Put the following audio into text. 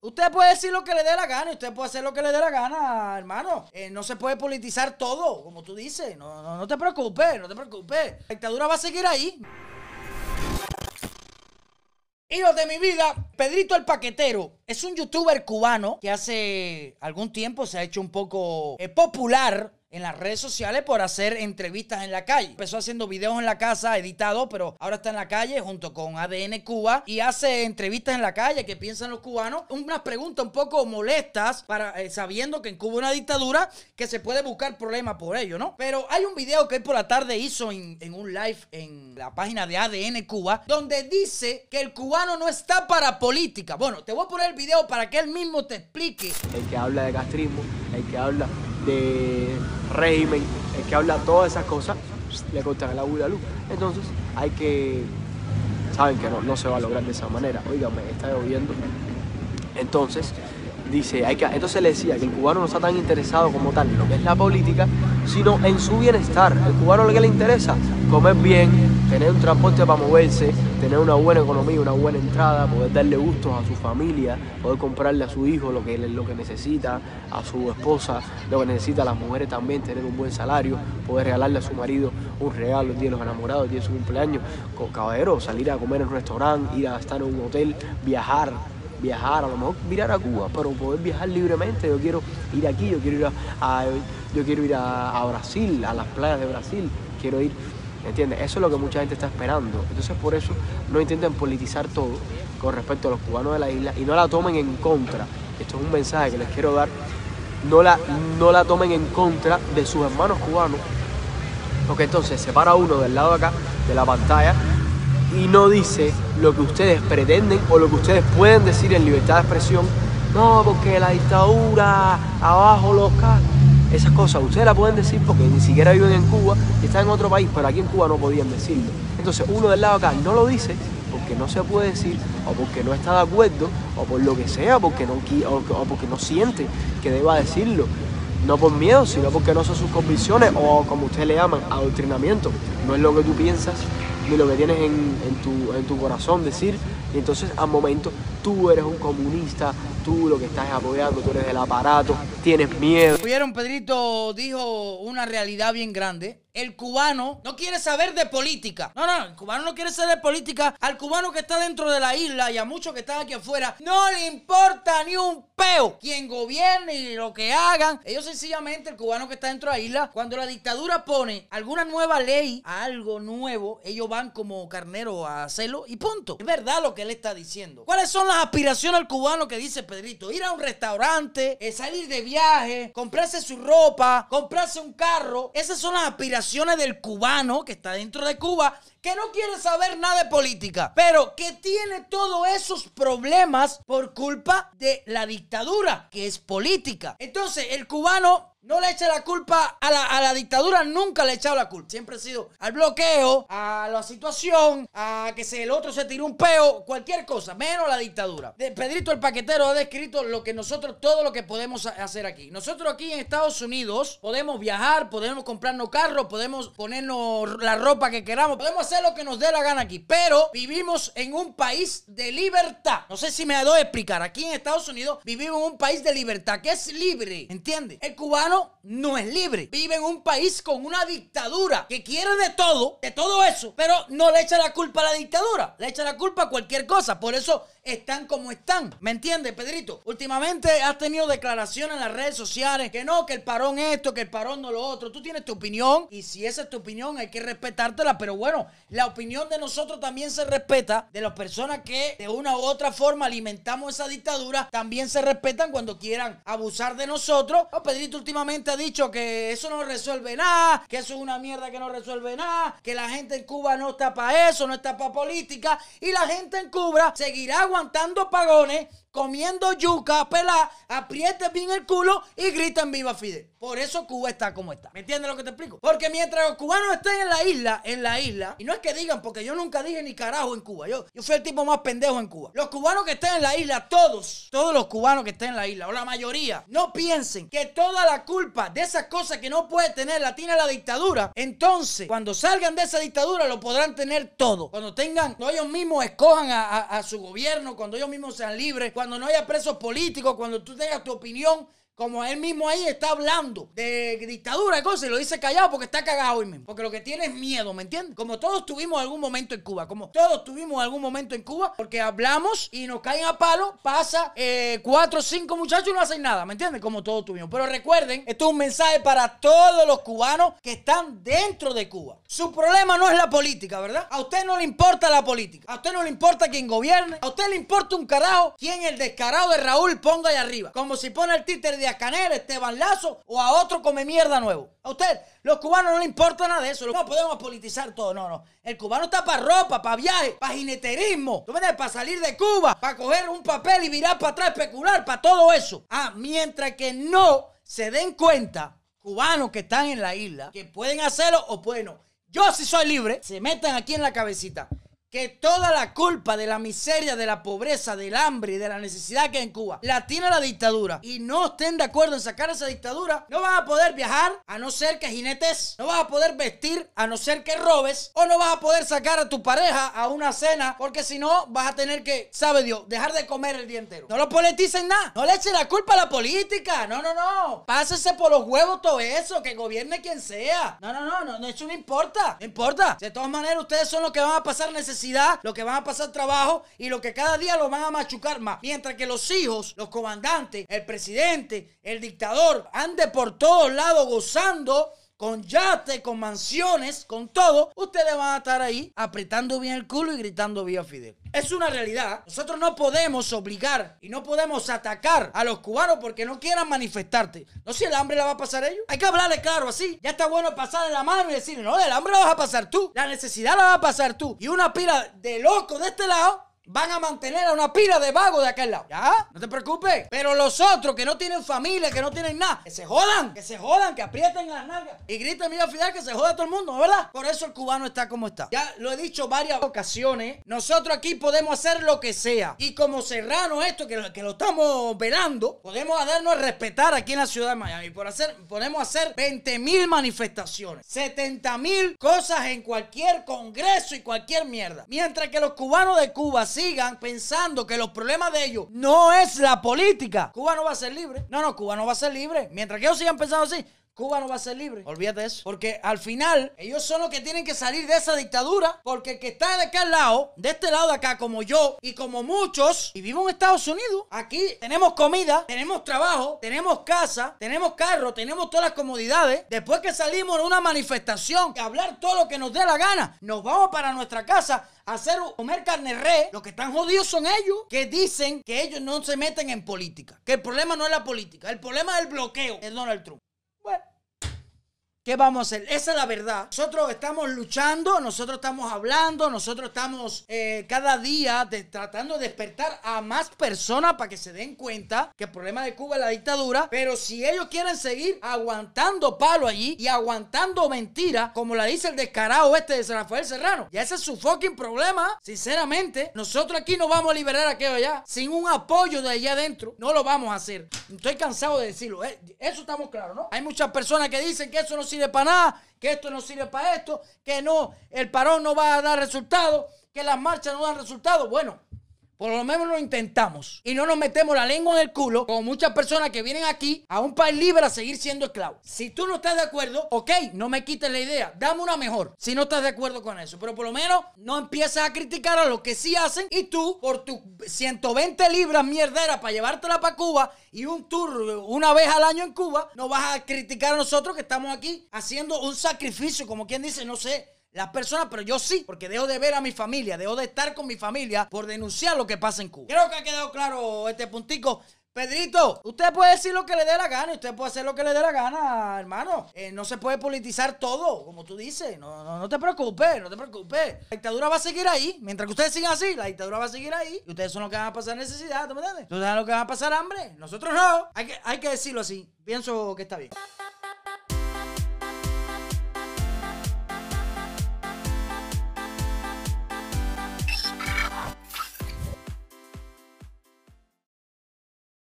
Usted puede decir lo que le dé la gana, usted puede hacer lo que le dé la gana, hermano. Eh, no se puede politizar todo, como tú dices. No, no, no te preocupes, no te preocupes. La dictadura va a seguir ahí. Hijos de mi vida, Pedrito el Paquetero es un youtuber cubano que hace algún tiempo se ha hecho un poco eh, popular en las redes sociales por hacer entrevistas en la calle. Empezó haciendo videos en la casa, editado, pero ahora está en la calle junto con ADN Cuba y hace entrevistas en la calle. ¿Qué piensan los cubanos? Unas preguntas un poco molestas, para, eh, sabiendo que en Cuba hay una dictadura que se puede buscar problemas por ello, ¿no? Pero hay un video que él por la tarde hizo en, en un live en la página de ADN Cuba, donde dice que el cubano no está para política. Bueno, te voy a poner el video para que él mismo te explique. El que habla de castrismo, el que habla de régimen, el que habla todas esas cosas, le cortan el agua y la luz. Entonces hay que, saben que no, no se va a lograr de esa manera. Oígame, está lloviendo. Entonces, dice, hay que, entonces le decía que el cubano no está tan interesado como tal en lo que es la política, sino en su bienestar. El cubano lo que le interesa, comer bien, tener un transporte para moverse, tener una buena economía, una buena entrada, poder darle gustos a su familia, poder comprarle a su hijo lo que, lo que necesita, a su esposa, lo que necesita a las mujeres también, tener un buen salario, poder regalarle a su marido un regalo el día de los enamorados, el día de su cumpleaños, con caballero, salir a comer en un restaurante, ir a estar en un hotel, viajar, viajar, a lo mejor mirar a Cuba, pero poder viajar libremente. Yo quiero ir aquí, yo quiero ir a, yo quiero ir a Brasil, a las playas de Brasil, quiero ir, ¿entiendes? Eso es lo que mucha gente está esperando. Entonces por eso no intenten politizar todo con respecto a los cubanos de la isla y no la tomen en contra. Esto es un mensaje que les quiero dar. No la, no la tomen en contra de sus hermanos cubanos, porque entonces se para uno del lado de acá, de la pantalla, y no dice lo que ustedes pretenden o lo que ustedes pueden decir en libertad de expresión. No, porque la dictadura, abajo los ca Esas cosas ustedes las pueden decir porque ni siquiera viven en Cuba y están en otro país, pero aquí en Cuba no podían decirlo. Entonces uno del lado acá no lo dice porque no se puede decir o porque no está de acuerdo o por lo que sea, porque no, o porque no siente que deba decirlo. No por miedo, sino porque no son sus convicciones o como ustedes le llaman, adoctrinamiento. No es lo que tú piensas ni lo que tienes en, tu, corazón decir. Y entonces al momento tú eres un comunista, tú lo que estás es apoyando, tú eres del aparato, tienes miedo. Vieron, Pedrito dijo una realidad bien grande. El cubano no quiere saber de política. No, no, el cubano no quiere saber de política. Al cubano que está dentro de la isla y a muchos que están aquí afuera, no le importa ni un peo quien gobierne y lo que hagan. Ellos sencillamente, el cubano que está dentro de la isla, cuando la dictadura pone alguna nueva ley, algo nuevo, ellos van como carnero a hacerlo y punto. Es verdad lo que él está diciendo. ¿Cuáles son las aspiraciones al cubano que dice Pedrito? Ir a un restaurante, eh, salir de viaje, comprarse su ropa, comprarse un carro. Esas son las aspiraciones del cubano que está dentro de Cuba, que no quiere saber nada de política, pero que tiene todos esos problemas por culpa de la dictadura, que es política. Entonces, el cubano no le echa la culpa a la, a la dictadura, nunca le ha echado la culpa. Siempre ha sido al bloqueo, a la situación, a que se, el otro se tiró un peo, cualquier cosa, menos la dictadura. Pedrito el Paquetero ha descrito lo que nosotros, todo lo que podemos hacer aquí. Nosotros aquí en Estados Unidos podemos viajar, podemos comprarnos carros, podemos ponernos la ropa que queramos, podemos hacer lo que nos dé la gana aquí, pero vivimos en un país de libertad. No sé si me doy a explicar. Aquí en Estados Unidos vivimos en un país de libertad, que es libre, ¿entiendes? El cubano no es libre. Vive en un país con una dictadura que quiere de todo, de todo eso, pero no le echa la culpa a la dictadura, le echa la culpa a cualquier cosa. Por eso están como están. ¿Me entiendes, Pedrito? Últimamente has tenido declaraciones en las redes sociales que no, que el parón esto, que el parón no lo otro. Tú tienes tu opinión y si esa es tu opinión hay que respetártela, pero bueno, la opinión de nosotros también se respeta, de las personas que de una u otra forma alimentamos esa dictadura, también se respetan cuando quieran abusar de nosotros. Oh, Pedrito últimamente ha dicho que eso no resuelve nada, que eso es una mierda que no resuelve nada, que la gente en Cuba no está para eso, no está para política y la gente en Cuba seguirá aguantando pagones comiendo yuca, pelá, aprieten bien el culo y griten viva Fidel. Por eso Cuba está como está. ¿Me entiendes lo que te explico? Porque mientras los cubanos estén en la isla, en la isla, y no es que digan, porque yo nunca dije ni carajo en Cuba. Yo, yo fui el tipo más pendejo en Cuba. Los cubanos que estén en la isla, todos, todos los cubanos que estén en la isla, o la mayoría, no piensen que toda la culpa de esas cosas que no puede tener la tiene la dictadura. Entonces, cuando salgan de esa dictadura, lo podrán tener todo. Cuando tengan, cuando ellos mismos escojan a, a- su gobierno, cuando ellos mismos sean libres, cuando cuando no haya presos políticos, cuando tú tengas tu opinión como él mismo ahí está hablando de dictadura y cosas, y lo dice callado porque está cagado hoy mismo. Porque lo que tiene es miedo, ¿me entiendes? Como todos tuvimos algún momento en Cuba, como todos tuvimos algún momento en Cuba, porque hablamos y nos caen a palo, pasa eh, cuatro o cinco muchachos y no hacen nada, ¿me entiendes? Como todos tuvimos. Pero recuerden, esto es un mensaje para todos los cubanos que están dentro de Cuba. Su problema no es la política, ¿verdad? A usted no le importa la política. A usted no le importa quién gobierne. A usted le importa un carajo quién el descarado de Raúl ponga ahí arriba. Como si pone el títer de a Canel, Esteban Lazo o a otro come mierda nuevo. A usted, los cubanos no le importa nada de eso. No podemos politizar todo, no, no. El cubano está para ropa, para viaje, para jineterismo. ¿Tú Para salir de Cuba, para coger un papel y virar para atrás, especular, para todo eso. Ah, mientras que no se den cuenta, cubanos que están en la isla, que pueden hacerlo o pueden no. Yo si soy libre, se metan aquí en la cabecita que toda la culpa de la miseria, de la pobreza, del hambre y de la necesidad que hay en Cuba la tiene la dictadura y no estén de acuerdo en sacar esa dictadura, no van a poder viajar a no ser que jinetes, no vas a poder vestir a no ser que robes o no vas a poder sacar a tu pareja a una cena porque si no vas a tener que, sabe Dios, dejar de comer el día entero. No lo politicen nada, no le echen la culpa a la política, no, no, no, pásese por los huevos todo eso, que gobierne quien sea. No, no, no, no, eso no importa, no importa. De todas maneras ustedes son los que van a pasar necesidad lo que van a pasar trabajo y lo que cada día lo van a machucar más. Mientras que los hijos, los comandantes, el presidente, el dictador, ande por todos lados gozando con yate, con mansiones, con todo, ustedes van a estar ahí apretando bien el culo y gritando vía Fidel. Es una realidad. Nosotros no podemos obligar y no podemos atacar a los cubanos porque no quieran manifestarte. No si el hambre la va a pasar ellos. Hay que hablarle claro así. Ya está bueno pasarle la mano y decirle, no, el hambre la vas a pasar tú. La necesidad la vas a pasar tú. Y una pila de locos de este lado van a mantener a una pila de vagos de aquel lado. ¿Ya? No te preocupes. Pero los otros que no tienen familia, que no tienen nada, que se jodan, que se jodan, que aprieten las nalgas y griten, mira, Fidel, que se joda todo el mundo, ¿verdad? Por eso el cubano está como está. Ya lo he dicho varias ocasiones. Nosotros aquí podemos hacer lo que sea. Y como Serrano, esto que, que lo estamos velando, podemos darnos a respetar aquí en la ciudad de Miami. Por hacer, podemos hacer 20 mil manifestaciones, 70 mil cosas en cualquier congreso y cualquier mierda. Mientras que los cubanos de Cuba sigan pensando que los problemas de ellos no es la política, Cuba no va a ser libre. No, no, Cuba no va a ser libre. Mientras que ellos sigan pensando así, Cuba no va a ser libre. Olvídate de eso. Porque al final, ellos son los que tienen que salir de esa dictadura. Porque el que está de acá al lado, de este lado de acá, como yo y como muchos, y vivo en Estados Unidos, aquí tenemos comida, tenemos trabajo, tenemos casa, tenemos carro, tenemos todas las comodidades. Después que salimos en una manifestación, hablar todo lo que nos dé la gana, nos vamos para nuestra casa a hacer comer carne re. Los que están jodidos son ellos, que dicen que ellos no se meten en política. Que el problema no es la política, el problema es el bloqueo de Donald Trump. ¿Qué vamos a hacer? Esa es la verdad. Nosotros estamos luchando, nosotros estamos hablando, nosotros estamos eh, cada día tratando de despertar a más personas para que se den cuenta que el problema de Cuba es la dictadura. Pero si ellos quieren seguir aguantando palo allí y aguantando mentira, como la dice el descarado este de Rafael Serrano, ya ese es su fucking problema. Sinceramente, nosotros aquí no vamos a liberar a aquello allá sin un apoyo de allá adentro. No lo vamos a hacer. Estoy cansado de decirlo. Eh, eso estamos claros, ¿no? Hay muchas personas que dicen que eso no sirve para nada, que esto no sirve para esto, que no, el parón no va a dar resultados, que las marchas no dan resultados. Bueno, por lo menos lo intentamos. Y no nos metemos la lengua en el culo como muchas personas que vienen aquí a un país libre a seguir siendo esclavos. Si tú no estás de acuerdo, ok, no me quites la idea. Dame una mejor. Si no estás de acuerdo con eso. Pero por lo menos no empieces a criticar a lo que sí hacen. Y tú, por tus 120 libras mierdera para llevártela para Cuba y un tour una vez al año en Cuba, no vas a criticar a nosotros que estamos aquí haciendo un sacrificio, como quien dice, no sé las personas, pero yo sí, porque dejo de ver a mi familia, dejo de estar con mi familia por denunciar lo que pasa en Cuba. Creo que ha quedado claro este puntico. Pedrito, usted puede decir lo que le dé la gana, usted puede hacer lo que le dé la gana, hermano. Eh, no se puede politizar todo, como tú dices. No, no, no te preocupes, no te preocupes. La dictadura va a seguir ahí. Mientras que ustedes sigan así, la dictadura va a seguir ahí. Y ustedes son los que van a pasar necesidad, ¿tú me entiendes? Ustedes son los que van a pasar hambre. Nosotros no. Hay que, hay que decirlo así. Pienso que está bien.